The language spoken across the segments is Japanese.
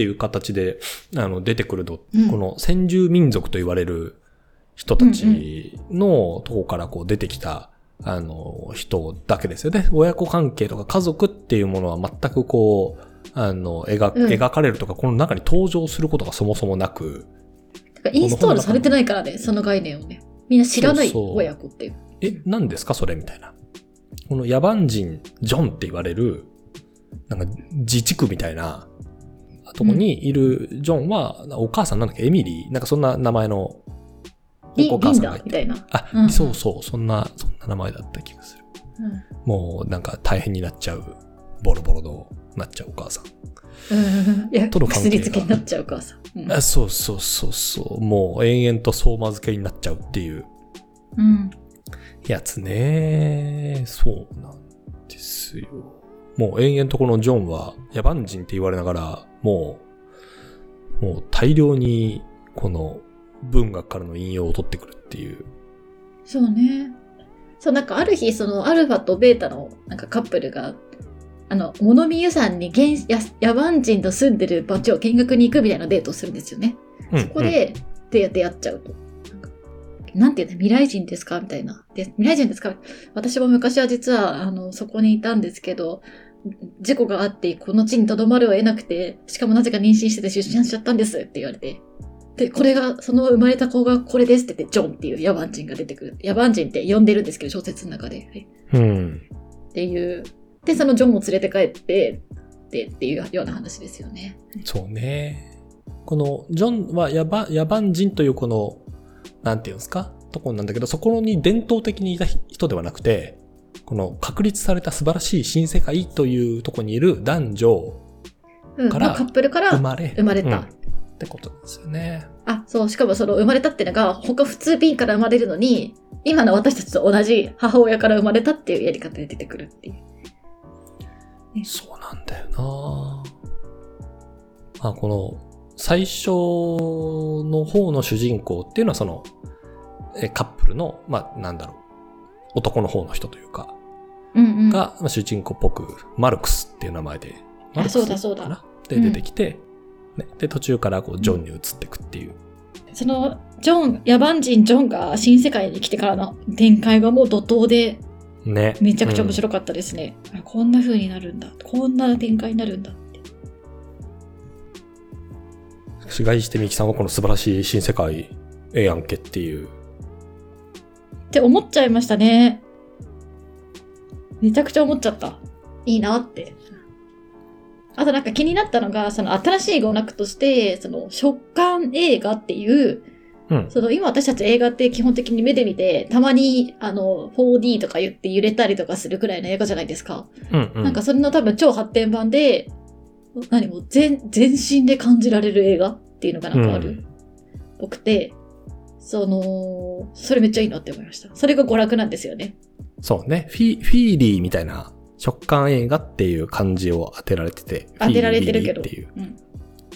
っていう形で、あの、出てくると、うんこの先住民族と言われる人たちのとこからこう出てきた、あの、人だけですよね。親子関係とか家族っていうものは全くこう、あの、描うん描かれるとか、この中に登場することがそもそもなく、インストールされてないからね、その概念をね。みんな知らないそうそう親子っていう。え、何ですかそれみたいな。この野蛮人、ジョンって言われる、なんか自治区みたいなとこにいるジョンは、お母さんなんだっけ？エミリー？なんかそんな名前のお母さんがいて。ダみたいな。あ、うんそうそう、そんな、そんな名前だった気がする。うんもうなんか大変になっちゃう、ボロボロのなっちゃうお母さん。うんいや、との関けになっちゃうからさ。うんあそうそうそうそう、もう延々と相馬漬けになっちゃうっていううん。やつね。そうなんですよ。もう延々とこのジョンは野蛮人って言われながら、もう、もう大量にこの文学からの引用を取ってくるっていう。そうね。そう、なんかある日、そのアルファとベータのなんかカップルが、あの、物見湯山に原や野蛮人と住んでる場所を見学に行くみたいなデートをするんですよね。うんそこで出会っちゃうと。なんかなんていうの未来人ですか？みたいな。で、未来人ですか？私も昔は実は、あの、そこにいたんですけど、事故があって、この地に留まるを得なくて、しかもなぜか妊娠してて出産しちゃったんですって言われて。で、これが、その生まれた子がこれですって言って、ジョンっていう野蛮人が出てくる。野蛮人って呼んでるんですけど、小説の中で。はいうん。っていう。で、そのジョンを連れて帰って、で、っていうような話ですよね。そうね。このジョンは野蛮野蛮人というこの、なんていうんですか？ところなんだけど、そこに伝統的にいた人ではなくて、この確立された素晴らしい新世界というところにいる男女うん。からまあカップルから生まれ、生まれた。うんってことですよね。あ、そう、しかもその生まれたっていうのが、他普通 B から生まれるのに、今の私たちと同じ母親から生まれたっていうやり方で出てくるっていう。そうなんだよなまあ、この、最初の方の主人公っていうのはその、えカップルの、まあ、なんだろう、男の方の人というか、うんうん。が、まあ、主人公っぽく、マルクスっていう名前で、マルクスそうだそうだかな？で出てきて、ね、で、途中からこう、ジョンに移っていくっていう。その、ジョン、野蛮人ジョンが新世界に来てからの展開がもう怒涛で、ね。めちゃくちゃ面い。白かったですね。あこんな風になるんだ。こんな展開になるんだって。しがいしてみきさんはこの素晴らしい新世界、ええやんけっていう。って思っちゃいましたね。めちゃくちゃ思っちゃった。いいなって。あとなんか気になったのが、その新しい語学として、その食感映画っていう、うん。その今私たち映画って基本的に目で見て、たまにあの 4D とか言って揺れたりとかするくらいの映画じゃないですか。うん、うん。なんかそれの多分超発展版で、何もう全、全身で感じられる映画っていうのがなんかあるっぽくて、その、それめっちゃいいなって思いました。それが娯楽なんですよね。そうね。フィ、フィーリーみたいな食感映画っていう漢字を当てられてて。当てられてるけど。う。うん。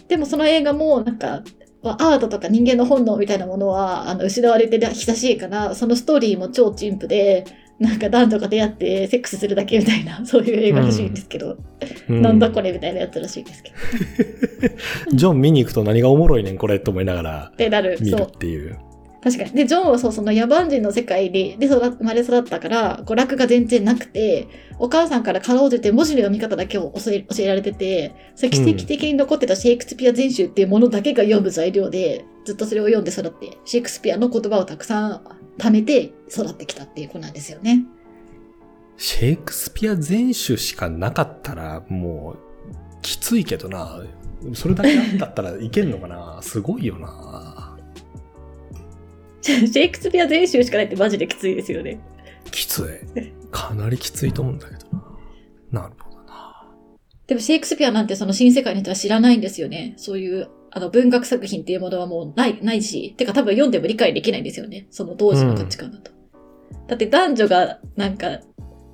でもその映画もなんか、アートとか人間の本能みたいなものはあの失われて久しいから、そのストーリーも超陳腐で、なんか男女が出会ってセックスするだけみたいな、そういう映画らしいんですけど、うんなんだこれみたいなやつらしいですけど。ジョン見に行くと何がおもろいねんこれと思いながらってなる。見るっ。ていう。確かに。で、ジョンはそう、その野蛮人の世界でで育生まれ育ったから、娯楽が全然なくて、お母さんからかろうじて文字の読み方だけを教え教えられてて、それ奇跡的に残ってたシェイクスピア全集っていうものだけが読む材料で、ずっとそれを読んで育って、シェイクスピアの言葉をたくさん貯めて育ってきたっていう子なんですよね。シェイクスピア全集しかなかったらもうきついけどな。それだけあんだったらいけんのかなすごいよな。シェイクスピア全集しかないってマジできついですよね。きつい。かなりきついと思うんだけどな。なるほどな。でもシェイクスピアなんてその新世界の人は知らないんですよね。そういう、あの文学作品っていうものはもうない、ないし、てか多分読んでも理解できないんですよね。その当時の価値観だと。だって男女がなんか、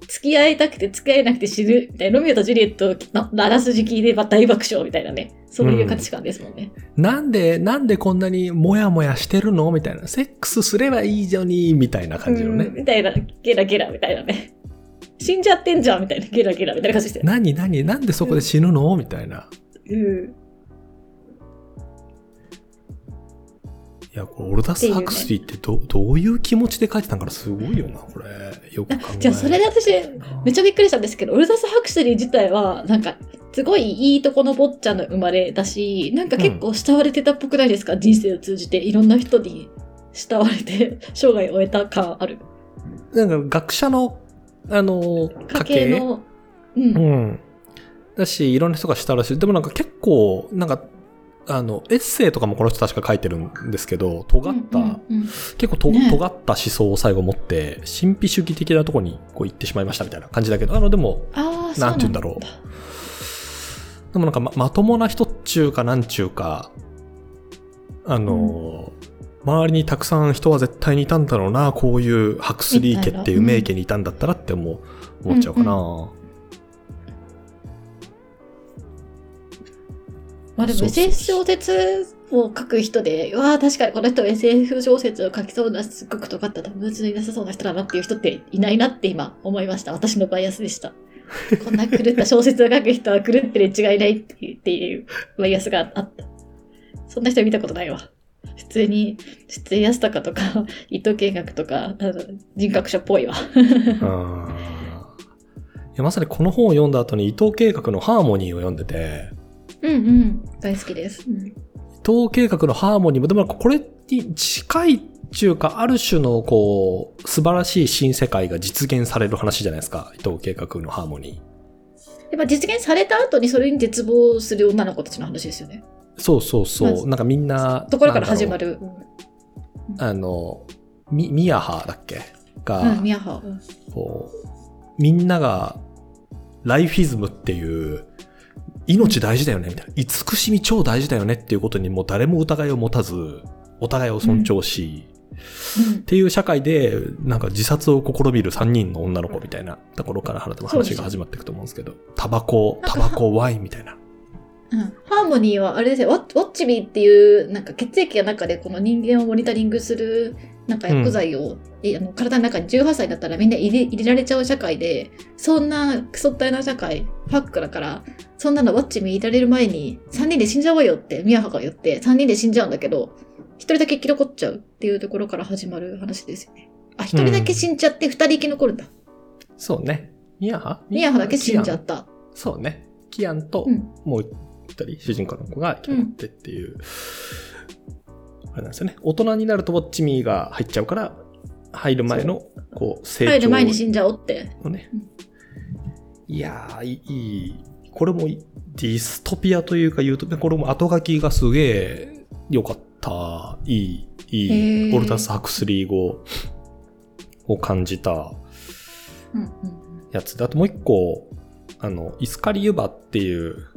付き合いたくて付き合えなくて死ぬみたいな、ロミオとジュリエットのあらすじ聞いて大爆笑みたいなね。そういう価値観ですもんね。なんで、なんでこんなにモヤモヤしてるのみたいな。セックスすればいいじゃにみたいな感じのうんね。みたいな、ゲラゲラみたいなね。死んじゃってんじゃんみたいな、ゲラゲラみたいな感じで。何何なんでそこで死ぬのみたいな。うん。いや、これ、オルダス・ハクスリーってどどういう気持ちで書いてたんからすごいよな、これ。よく考えじゃあそれで私、めっちゃびっくりしたんですけど、オルダス・ハクスリー自体は、なんか、すごいいいとこの坊ちゃんの生まれだし、なんか結構慕われてたっぽくないですか、人生を通じて。いろんな人に慕われて、生涯を終えた感ある。なんか学者の、あの、家家系系の、うん。うん。だし、いろんな人がしたらしい。でもなんか結構、なんか、あの、エッセイとかもこの人確か書いてるんですけど、尖った、うんうんうん。結構と、ね。尖った思想を最後持って、神秘主義的なところにこう行ってしまいましたみたいな感じだけど、あの、でも、なんて言うんだろう。でもなんかままともな人っちゅうかなんちゅうか、あの、周りにたくさん人は絶対にいたんだろうな、こういうハクスリー家っていう名家にいたんだったらって思う、思っちゃうかな。まあでも SF 小説を書く人で、うわあ確かにこの人 SF 小説を書きそうな、すっごく尖った友達のいなさそうな人だなっていう人っていないなって今思いました。私のバイアスでした。こんな狂った小説を書く人は狂ってるに違いないっていうバイアスがあった。そんな人見たことないわ。普通に、出演安高とか、伊藤計画とか、人格者っぽいわ。うんいやまさにこの本を読んだ後に伊藤計画のハーモニーを読んでて、うんうん。大好きです。うん伊藤計画のハーモニーも、でもこれに近いっていうか、ある種のこう、素晴らしい新世界が実現される話じゃないですか。伊藤計画のハーモニー。やっぱ実現された後にそれに絶望する女の子たちの話ですよね。そうそうそう。まずなんかみんな、ところから始まる。る。あの、み、ミヤハだっけ？が、うん、ミヤハ。うんこう、みんなが、ライフィズムっていう、命大事だよね、みたいな。慈しみ超大事だよねっていうことにもう誰も疑いを持たず、お互いを尊重し、っていう社会で、なんか自殺を試みる3人の女の子みたいなところから話が始まっていくと思うんですけど、タバコ、タバコ、ワインみたいな。うん。ハーモニーはあれですよ、ウォッチビーっていう、なんか血液が中でこの人間をモニタリングする、なんか薬剤を、いあの体の中に18歳だったらみんな入れ入れられちゃう社会で、そんなクソったいな社会、ファックだから、そんなのウォッチビー入れられる前に3人で死んじゃおうよってミヤハが言って、3人で死んじゃうんだけど、1人だけ生き残っちゃうっていうところから始まる話ですよね。あ、1人だけ死んじゃって2人生き残るんだ。そうね。ミヤハ？ミヤハだけ死んじゃった。そうね。キアンとうん、もう一人、主人公の子が生き残ってっていう、あれなんですよね。大人になるとウォッチミーが入っちゃうから、入る前の、こう、成長入る前に死んじゃおうって。のねうん。いやー、いい、これもディストピアというかユートピア、これも後書きがすげえ良かった。いい、いい、オルタス・ハクスリー語を感じたやつで、あともう一個、あの、イスカリユバっていう、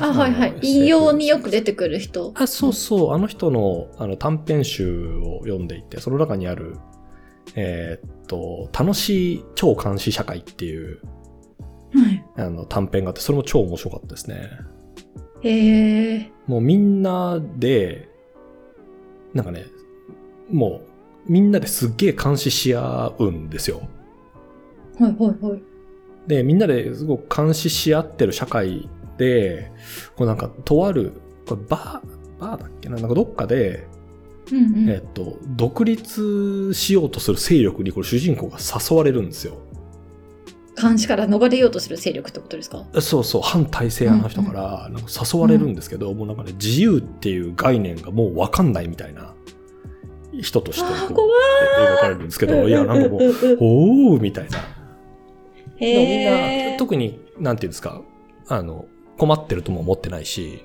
あ、はいはいの。引用によく出てくる人。あ、そうそう、あの人のあの短編集を読んでいて、その中にある、えーっと、楽しい超監視社会っていうはい。あの短編があって、それも超面白かったですね。へえ。もうみんなで、なんかね、もうみんなですっげえ監視し合うんですよ。はいはいはい。で、みんなですごく監視し合ってる社会で、こうなんか、とある、これバー、バーだっけな？なんかどっかで、うんうん。えっと、独立しようとする勢力にこれ主人公が誘われるんですよ。監視から逃れようとする勢力ってことですか？そうそう、反体制派の人からなんか誘われるんですけど、もうなんかね、自由っていう概念がもうわかんないみたいな人として描かれるんですけど、いや、なんかもう、うんうんうんおーみたいな。へでもみんえな、。特に、なんていうんですか、あの、困ってるとも思ってないし、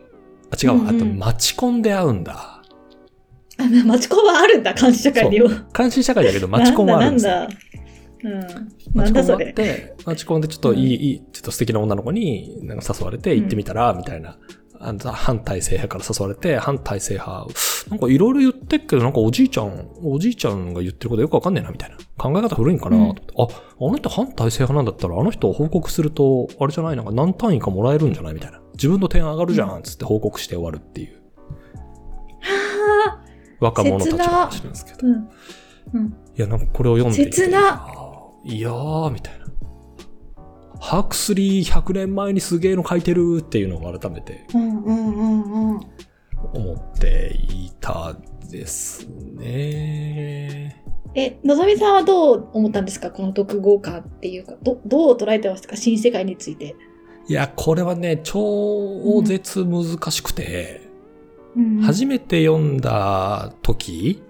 あ、違うわ、うんうんあと、待ち込んで会うんだ。あ、マチコンはあるんだ、監視社会にも。監視社会だけど、待ち込んはあるんですよ。なんだ、なんだ。うん。な待ち込んがあっ。て、待ち込んでちょっといい、いい、ちょっと素敵な女の子になんか誘われて行ってみたら、みたいな。あの反体制派から誘われて、反体制派、なんかいろいろ言ってっけど、なんかおじいちゃん、おじいちゃんが言ってることよくわかんねえな、みたいな。考え方古いんかな、うんあ、あの人反体制派なんだったら、あの人を報告すると、あれじゃない、なんか何単位かもらえるんじゃないみたいな。自分の点上がるじゃん、つって報告して終わるっていう。はあ。若者たちの話なんですけど。うん。うん。いや、なんかこれを読んでいて。切な。いやー、みたいな。ハクスリー100年前にすげえの書いてるっていうのを改めてうんうんうんうん。思っていたですね。え、のぞみさんはどう思ったんですか？この独語感っていうか、ど、どう捉えてましたか？新世界について。いや、これはね、超絶難しくて、うん。初めて読んだ時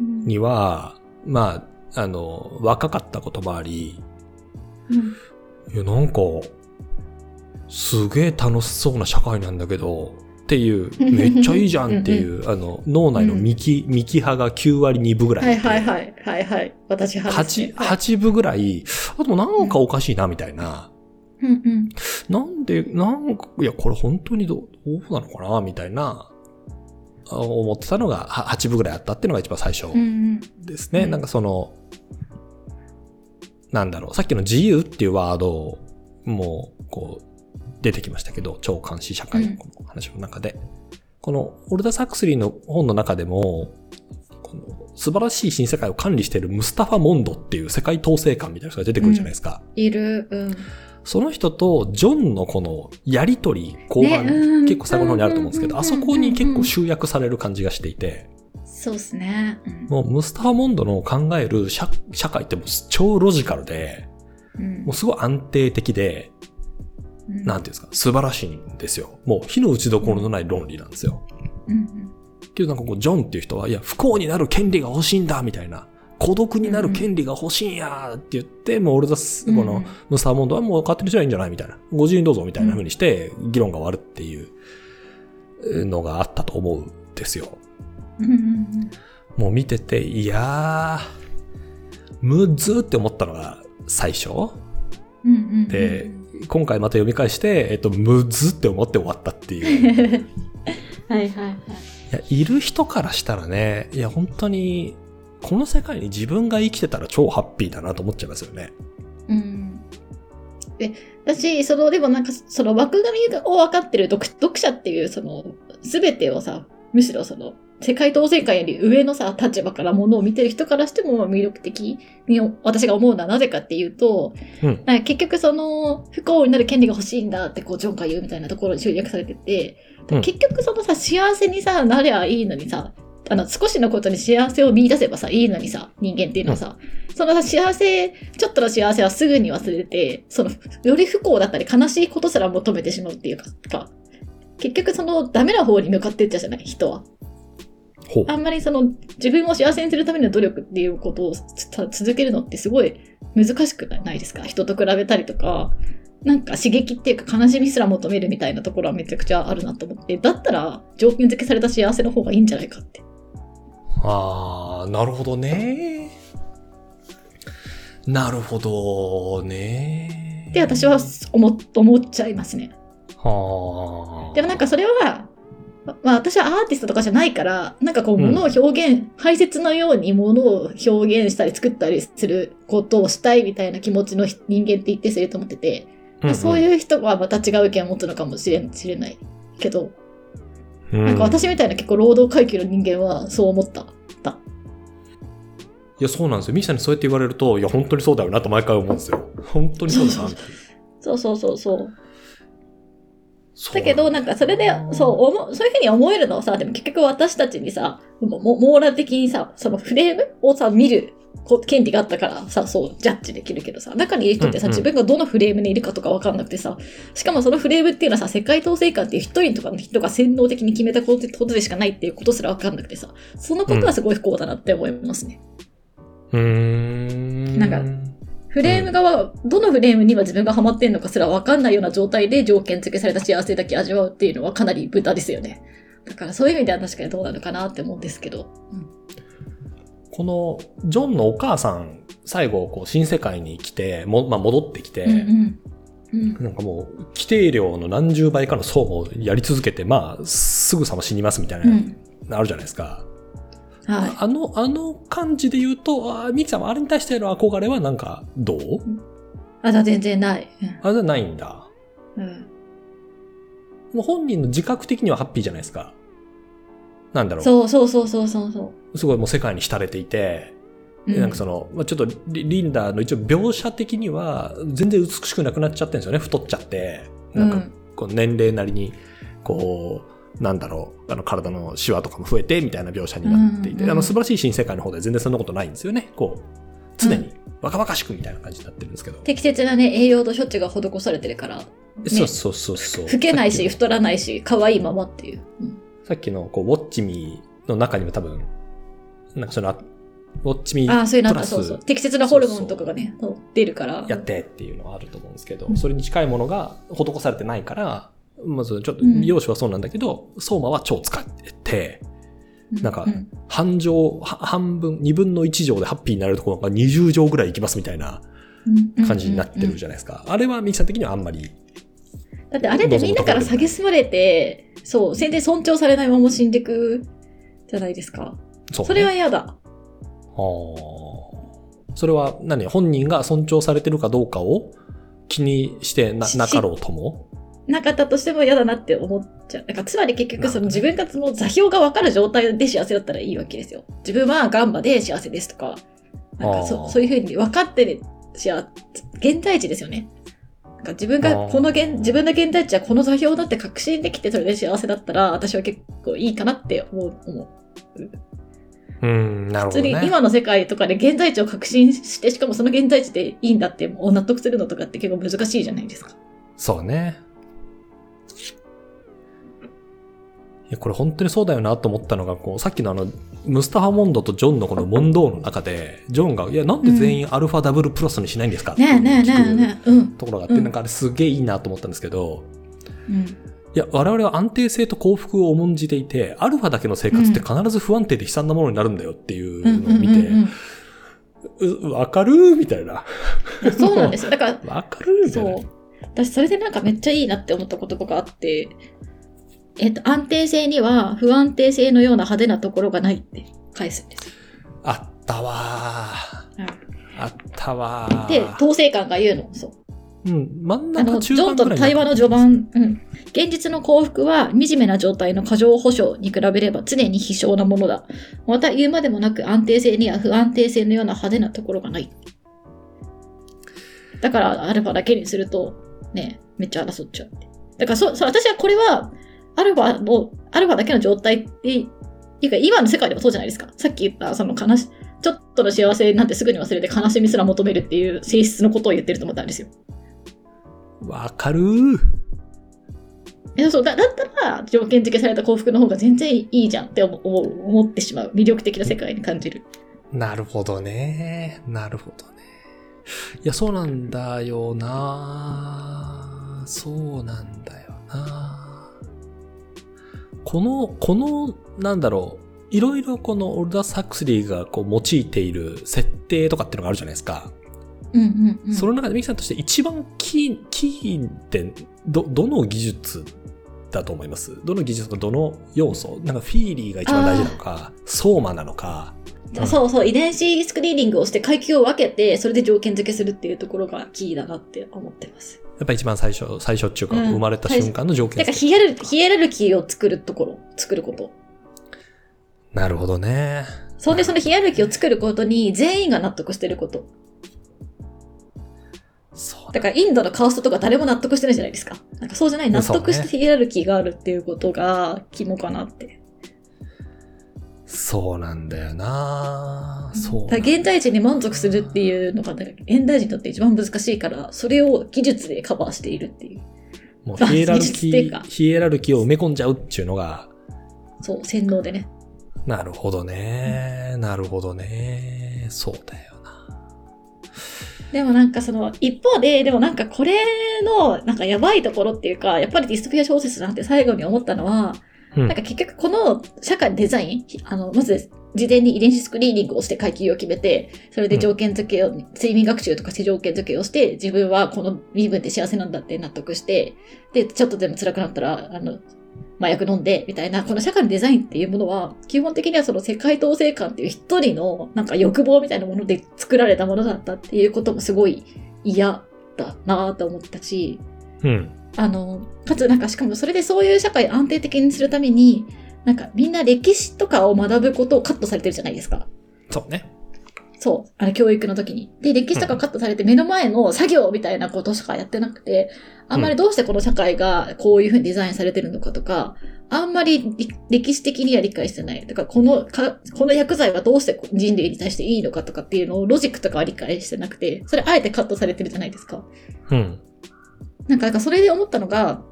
には、まあ、あの、若かったこともあり、うんいや、なんか、すげえ楽しそうな社会なんだけど、っていう、めっちゃいいじゃんっていう、あの、脳内のミキ、ミキ派が9割2分ぐらいはい。はいはい。はいはい。私派です、ね。8、8分ぐらい、あでもなんかおかしいな、みたいな。うんうん。なんで、なんか、いや、これ本当にどうどうなのかな、みたいな、あ思ってたのが、は8分ぐらいあったっていうのが一番最初うんうん。ですね。うんなんかその、なんだろう、さっきの自由っていうワードも、こう、出てきましたけど、超監視社会のこの話の中で。この、オルダ・サクスリーの本の中でも、この素晴らしい新世界を管理しているムスタファ・モンドっていう世界統制官みたいな人が出てくるじゃないですか。いる。うん。その人とジョンのこのやりとり、後半、ねうん。結構最後の方にあると思うんですけど、うん。あそこに結構集約される感じがしていて、そうですね。うんもうムスタファ・モンドの考える社社会ってもう超ロジカルで、うんもうすごい安定的で、うんなんていうんですか、素晴らしいんですよ。もう火の打ちどころのない論理なんですよ。うんけどなんかこう、ジョンっていう人は、いや、不幸になる権利が欲しいんだ、みたいな。孤独になる権利が欲しいんやって言って、もう俺だす、うんこの、ムスターモンドはもう勝手にしたらいいんじゃないみたいな。ご自由にどうぞみたいな風にして、議論が終わるっていうのがあったと思うんですよ。もう見てて、いやー、むずーって思ったのが最初。で、今回また読み返して、えっと、むずって思って終わったっていう。い はいはいはい。や、いる人からしたらね、いや、本当に、この世界に自分が生きてたら超ハッピーだなと思っちゃいますよね。うん。で、私、その、でもなんか、その枠組みを分かってる読読者っていう、その、すべてをさ、むしろその、世界統制官より上のさ、立場からものを見てる人からしても魅力的に私が思うのはなぜかっていうと、うん。なんか結局その、不幸になる権利が欲しいんだってこう、ジョンが言うみたいなところに集約されてて、うん結局そのさ、幸せにさ、なりゃいいのにさ、あの、少しのことに幸せを見出せばさ、いいのにさ、人間っていうのはさ、そのさ、幸せ、ちょっとの幸せはすぐに忘れて、その、より不幸だったり悲しいことすら求めてしまうっていうか、か結局その、ダメな方に向かっていっちゃうじゃない、人は。あんまりその、自分を幸せにするための努力っていうことをつ続けるのってすごい難しくないですか？人と比べたりとか、なんか刺激っていうか悲しみすら求めるみたいなところはめちゃくちゃあるなと思って、だったら条件付けされた幸せの方がいいんじゃないかって。あー、なるほどね。なるほどね。って私は思っ思っちゃいますね。はあ。でもなんかそれは、ままあ私はアーティストとかじゃないから、なんかこううん物を表現、排泄のように物を表現したり作ったりすることをしたいみたいな気持ちの人間って一定数いると思ってて、うんうんそういう人はまた違う意見を持つのかもしれないけど、うんなんか私みたいな結構労働階級の人間はそう思った。だいや、そうなんですよ。ミキさんにそうやって言われると、いや、本当にそうだよなと毎回思うんですよ。本当にそうだな。そうそうそうそう。だけど、なんかそれで、そう、思うそういうふうに思えるのはさ、でも結局私たちにさ、網羅的にさ、そのフレームをさ、見るこ権利があったからさ、そう、ジャッジできるけどさ、中にいる人ってさ、自分がどのフレームにいるかとかわかんなくてさ、しかもそのフレームっていうのはさ、世界統制官っていう一人とかの人が洗脳的に決めたことでしかないっていうことすらわかんなくてさ、そのことはすごい不幸だなって思いますね。うーん。なんかフレームが、どのフレームには自分がハマってんのかすらわかんないような状態で条件付けされた幸せだけ味わうっていうのはかなり豚ですよね。だからそういう意味では確かにどうなのかなって思うんですけど。うんこの、ジョンのお母さん、最後、こう、新世界に来て、も、まあ、戻ってきて、うんうんうんなんかもう、規定量の何十倍かの層をやり続けて、まあ、すぐさま死にますみたいな、うんあるじゃないですか。はあの、あの感じで言うと、あミキさんはあれに対しての憧れはなんか、どう？い。あ、だ全然ない。あれじゃないんだ。うんうんもう本人の自覚的にはハッピーじゃないですか。なんだろう。そうそうそうそうそうそすごいもう世界に浸れていて、う。でなんかその、まあ、ちょっとリリンダの一応描写的には全然美しくなくなっちゃってるんですよね。太っちゃって。なんかうんこう年齢なりに、こなんだろう、あの体のシワとかも増えてみたいな描写になっていて、うんうんあの素晴らしい新世界の方では全然そんなことないんですよね。こう、常に若々しくみたいな感じになってるんですけど。適切なね、栄養と処置が施されてるから、ねそうそうそうそう。老けないし、太らないし、可愛いままっていう。うんさっきのこう、ウォッチミーの中にも多分、なんかその、あウォッチミーああ、そういうなんか、そうそう。適切なホルモンとかがね、そう出るから。やってっていうのはあると思うんですけど、うんそれに近いものが施されてないから、まずちょっとうん。美容師はそうなんだけど、相馬は超使ってて、うなんかうん。半錠、は半分、二分の一錠でハッピーになれるところが20錠ぐらいいきますみたいな感じになってるじゃないですか。あれはミキさん的にはあんまり、だってあれってみんなから蔑まれて、そう、全然尊重されないまま死んでくじゃないですか。そう、ね。それは嫌だ。あー。それは何？本人が尊重されてるかどうかを気にしてなしなかろうとも？なかったとしても嫌だなって思っちゃう。だからつまり結局その自分がその座標が分かる状態で幸せだったらいいわけですよ。自分はガンバで幸せですとか、なんかそそういうふうに分かってる幸現在地ですよね。なんか自分がこの現、自分の現在地はこの座標だって確信できてそれで幸せだったら私は結構いいかなって思う。思ううん、なるほどね。普通に今の世界とかで現在地を確信して、しかもその現在地でいいんだってもう納得するのとかって結構難しいじゃないですか。そうね。いや、これ本当にそうだよなと思ったのが、こう、さっきのあの、ムスタファ・モンドとジョンのこの問答の中で、ジョンが、いや、なんで全員アルファダブルプラスにしないんですか？っていうねえねえねえねえ。うん。ところがあって、うんなんかあれすげえいいなと思ったんですけど、うん。いや、我々は安定性と幸福を重んじていて、アルファだけの生活って必ず不安定で悲惨なものになるんだよっていううんのを見て、わかるみたいな。うんそうなんですよ。だから、わかるみたいな。そう。私、それでなんかめっちゃいいなって思った言葉があって、えっと、安定性には不安定性のような派手なところがないって返すんですよ。あったわー。あったわー。で、統制官が言うの？そう。うん、真んあの、中ジョンとの対話の序盤、うん。現実の幸福は惨めな状態の過剰保障に比べれば常に非少なものだ。また言うまでもなく安定性には不安定性のような派手なところがない。だからアルファだけにすると、ね、めっちゃ争っちゃう。だからそ、そ私はこれは、アルファの、アルファだけの状態って、いうか今の世界でもそうじゃないですか。さっき言った、その悲し、ちょっとの幸せなんてすぐに忘れて悲しみすら求めるっていう性質のことを言ってると思ったんですよ。わかるそうだだったら条件付けされた幸福の方が全然いいじゃんって思思ってしまう魅力的な世界に感じる。なるほどね。なるほどね。いや、そうなんだよなそうなんだよなこの、この、なんだろう。いろいろこのオルダー・サクスリーがこう用いている設定とかっていうのがあるじゃないですか。うんうんうん、その中でミキさんとして一番キー、キーってど、どの技術だと思います？どの技術とかどの要素？なんかフィーリーが一番大事なのか、ソーマなのか。うんそうそう遺伝子スクリーニングをして階級を分けてそれで条件付けするっていうところがキーだなって思ってます。やっぱ一番最初、最初っていうか、うん生まれた瞬間の条件だからヒエラルヒエラルキーを作るところ作ること。なるほどね。それでそのヒエラルキーを作ることに全員が納得してること。そうだからインドのカーストとか誰も納得してないじゃないですか。なんかそうじゃない納得してヒエラルキーがあるっていうことが肝かなって。そうなんだよなそう現代人に満足するっていうのが、現代人にとって一番難しいから、それを技術でカバーしているっていう。もうヒエラルキー、ヒエラルキーを埋め込んじゃうっていうのが、そう、洗脳でね。なるほどね。なるほどね。そうだよな。でもなんかその、一方で、でもなんかこれの、なんかやばいところっていうか、やっぱりディストピア小説なんて最後に思ったのは、うんなんか結局この社会デザイン、あの、まず事前に遺伝子スクリーニングをして階級を決めて、それで条件付けを、睡眠学習とかして条件付けをして、自分はこの身分で幸せなんだって納得して、で、ちょっとでも辛くなったら、あの、麻薬飲んで、みたいな、この社会のデザインっていうものは、基本的にはその世界統制観っていう一人のなんか欲望みたいなもので作られたものだったっていうこともすごい嫌だなと思ったし、うん。あの、かつなんかしかもそれでそういう社会を安定的にするために、なんかみんな歴史とかを学ぶことをカットされてるじゃないですか。そうね。そう、あの、教育の時に。で、歴史とかカットされて目の前の作業みたいなことしかやってなくて、あんまりどうしてこの社会がこういうふうにデザインされてるのかとか、あんまりり歴史的には理解してない。だから、このか、この薬剤はどうして人類に対していいのかとかっていうのをロジックとかは理解してなくて、それあえてカットされてるじゃないですか。うん。なんか、なんかそれで思ったのが、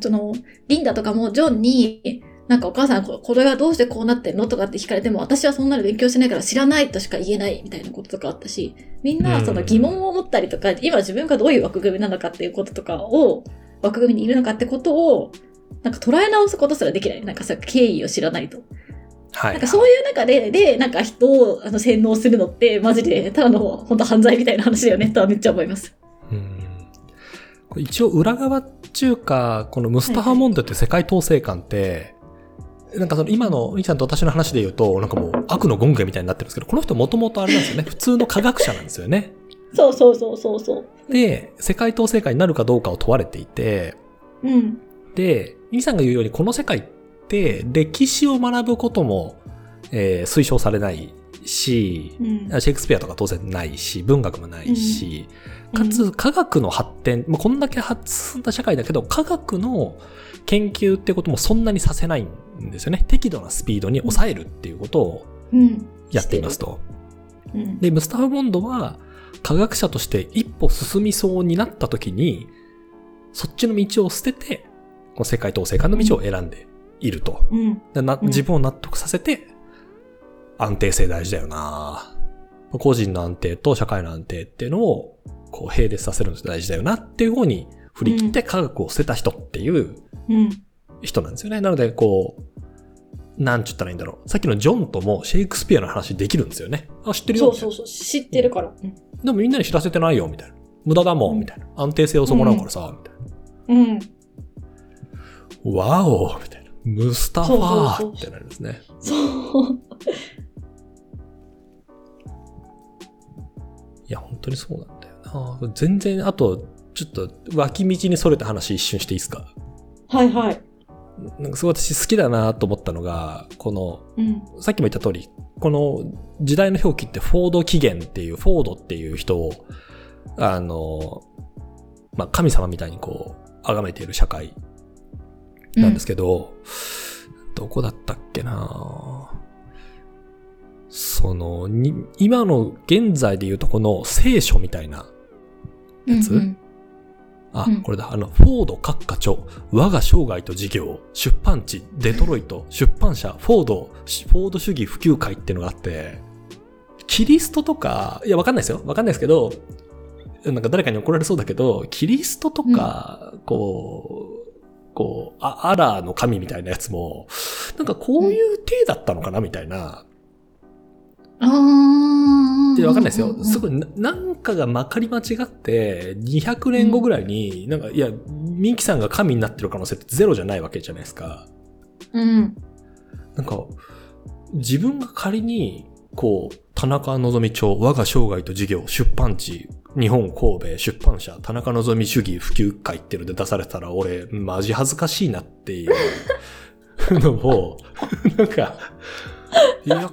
その、リンダとかもジョンに、なんかお母さんここれはどうしてこうなってんのとかって聞かれても、私はそんなの勉強してないから知らないとしか言えないみたいなこととかあったし、みんなその疑問を持ったりとか、今自分がどういう枠組みなのかっていうこととかを、枠組みにいるのかってことを、なんか捉え直すことすらできない。なんかさ、経緯を知らないと。はい。なんかそういう中で、で、なんか人をあの洗脳するのって、マジで、ただの本当犯罪みたいな話だよね、とはめっちゃ思います。うんこれ一応裏側っていうか、このムスタハモンドって世界統制官って、なんかその今のミキさんと私の話で言うと、なんかもう悪の権限みたいになってるんですけど、この人もともとあれなんですよね。普通の科学者なんですよね。そうそうそうそうそう。で、世界統制官になるかどうかを問われていて、うん。で、ミキさんが言うようにこの世界って歴史を学ぶことも、えー推奨されないし、うん。シェイクスピアとか当然ないし、文学もないし、かうつ科学の発展、まあ、こんだけ発進んだ社会だけど、科学の研究ってこともそんなにさせないんですよね。適度なスピードに抑えるっていうことをうん。やっていますと。うん。で、ムスタファ・ボンドは科学者として一歩進みそうになった時に、そっちの道を捨てて、この世界統制官の道を選んでいると。うん自分を納得させて、安定性大事だよな個人の安定と社会の安定っていうのを、こう、並列させるのが大事だよなっていう方に振り切って科学を捨てた人っていううん。人なんですよね。なので、こう、なんちゅったらいいんだろう。さっきのジョンともシェイクスピアの話できるんですよね。あ、知ってるよ。そうそうそう。知ってるから。うんでもみんなに知らせてないよ、みたいな。無駄だもん、みたいな。安定性を損なうからさ、みたいな。うん。わおみたいな。ムスタファーってなるんですね。そう。いや、本当にそうなんだよな。全然、あと、ちょっと脇道にそれた話一瞬していいですか？はいはい。なんかすごい私好きだなと思ったのが、この、うん。さっきも言った通り、この時代の表記ってフォード起源っていう、フォードっていう人を、あの、まあ、神様みたいにこう、崇めている社会なんですけど、どこだったっけなその、に、今の現在で言うとこの聖書みたいなやつ、うんあ、うんこれだ。あの、フォード閣下著、我が生涯と事業、出版地、デトロイト、出版社、フォード、フォード主義普及会っていうのがあって、キリストとか、いや、わかんないですよ。わかんないですけど、なんか誰かに怒られそうだけど、キリストとか、こう、こう、あ、アラーの神みたいなやつも、なんかこういう体だったのかなみたいな。ああ。いやわかんないですよ。すごい。いな、なんかがまかり間違って、200年後ぐらいに、なんか、いや、ミキさんが神になってる可能性ってゼロじゃないわけじゃないですか。うん。なんか、自分が仮に、こう、田中希実町、我が生涯と事業、出版地、日本神戸、出版社、田中希実主義普及会っていうので出されたら、俺、マジ恥ずかしいなっていうのを、なんか、いや、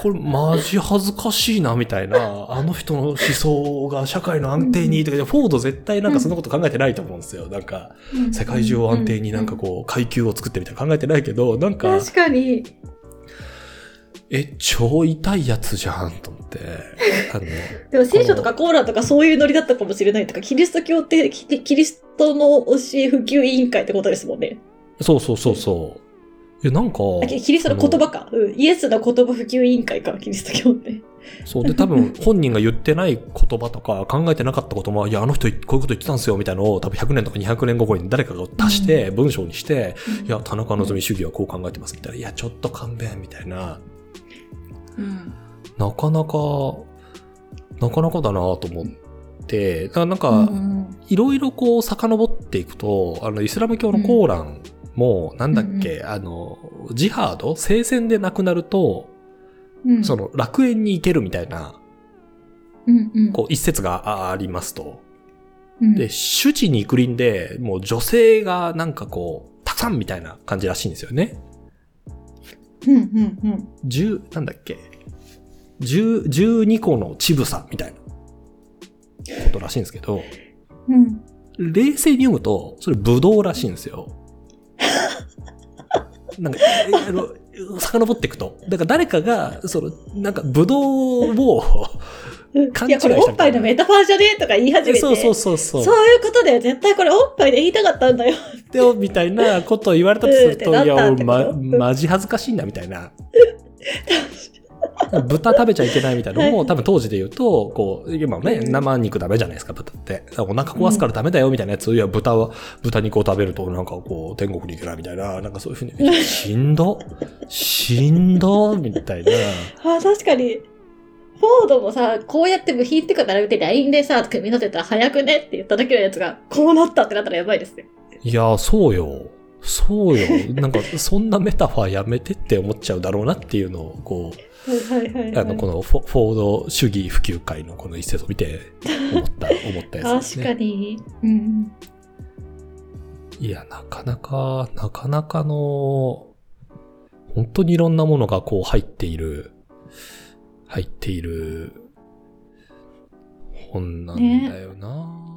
これマジ恥ずかしいな、みたいな、あの人の思想が社会の安定に、とかフォード絶対なんかそんなこと考えてないと思うんですよ。なんか、世界中を安定になんかこう、階級を作ってみたいな考えてないけど、なんか、確かに。え、超痛いやつじゃん、と思って。でも聖書とかコーランとかそういうノリだったかもしれないとか、キリスト教ってキキリストの教え普及委員会ってことですもんね。そうそうそうそう。え、なんか、あキキリストの言葉か。うん。イエスの言葉普及委員会か、キリスト教って。そうで、多分 本人が言ってない言葉とか考えてなかったことも、いや、あの人こういうこと言ってたんですよ、みたいなのを多分100年とか200年後に誰かが足して文章にして、いや、田中希実主義はこう考えてます、みたいな。いや、ちょっと勘弁、みたいな。うん。なかなか、なかなかだなと思って、だからなんうか、んいろいろこう遡っていくと、あの、イスラム教のコーランも、なんだっけ、あの、ジハード？聖戦で亡くなると、うん。その楽園に行けるみたいな、うんうん。こう一節がありますと。うんで、主治に行く輪で、もう女性がなんかこう、たくさんみたいな感じらしいんですよね。うんうんうん。十、なんだっけ？10 12個の乳房みたいなことらしいんですけど、うん。冷静に読むと、それブドウらしいんですよ。なんか、えあの、遡っていくと。だから誰かが、その、なんかブドウを、勘違いや、いしたこれおっぱいのメタファーじゃねとか言い始めて。そうそうそうそう。そういうことだよ。絶対これおっぱいで言いたかったんだよ。でよ、みたいなことを言われたとすると、いや、ま、マジ恥ずかしいんだ、みたいな。豚食べちゃいけないみたいなのも、多分当時で言うと、こう、今ね、うん生肉ダメじゃないですか、豚って。お腹壊すからダメだよ、みたいなやつを、いや、豚は、豚肉を食べると、なんかこう、天国に行けないみたいな、なんかそういうふうに、えしんど？しんど？みたいな。あ、確かに。フォードもさ、こうやって部品ってか並べて LINE でさ、組み立てたら早くねって言っただけのやつが、こうなったってなったらやばいですね。いや、そうよ。そうよ。なんか、そんなメタファーやめてって思っちゃうだろうなっていうのを、こう。あの、このフォフォード主義普及会のこの一節を見て思った、思ったやつですね。確かに。うん。いや、なかなか、なかなかの、本当にいろんなものがこう入っている、入っている本なんだよな、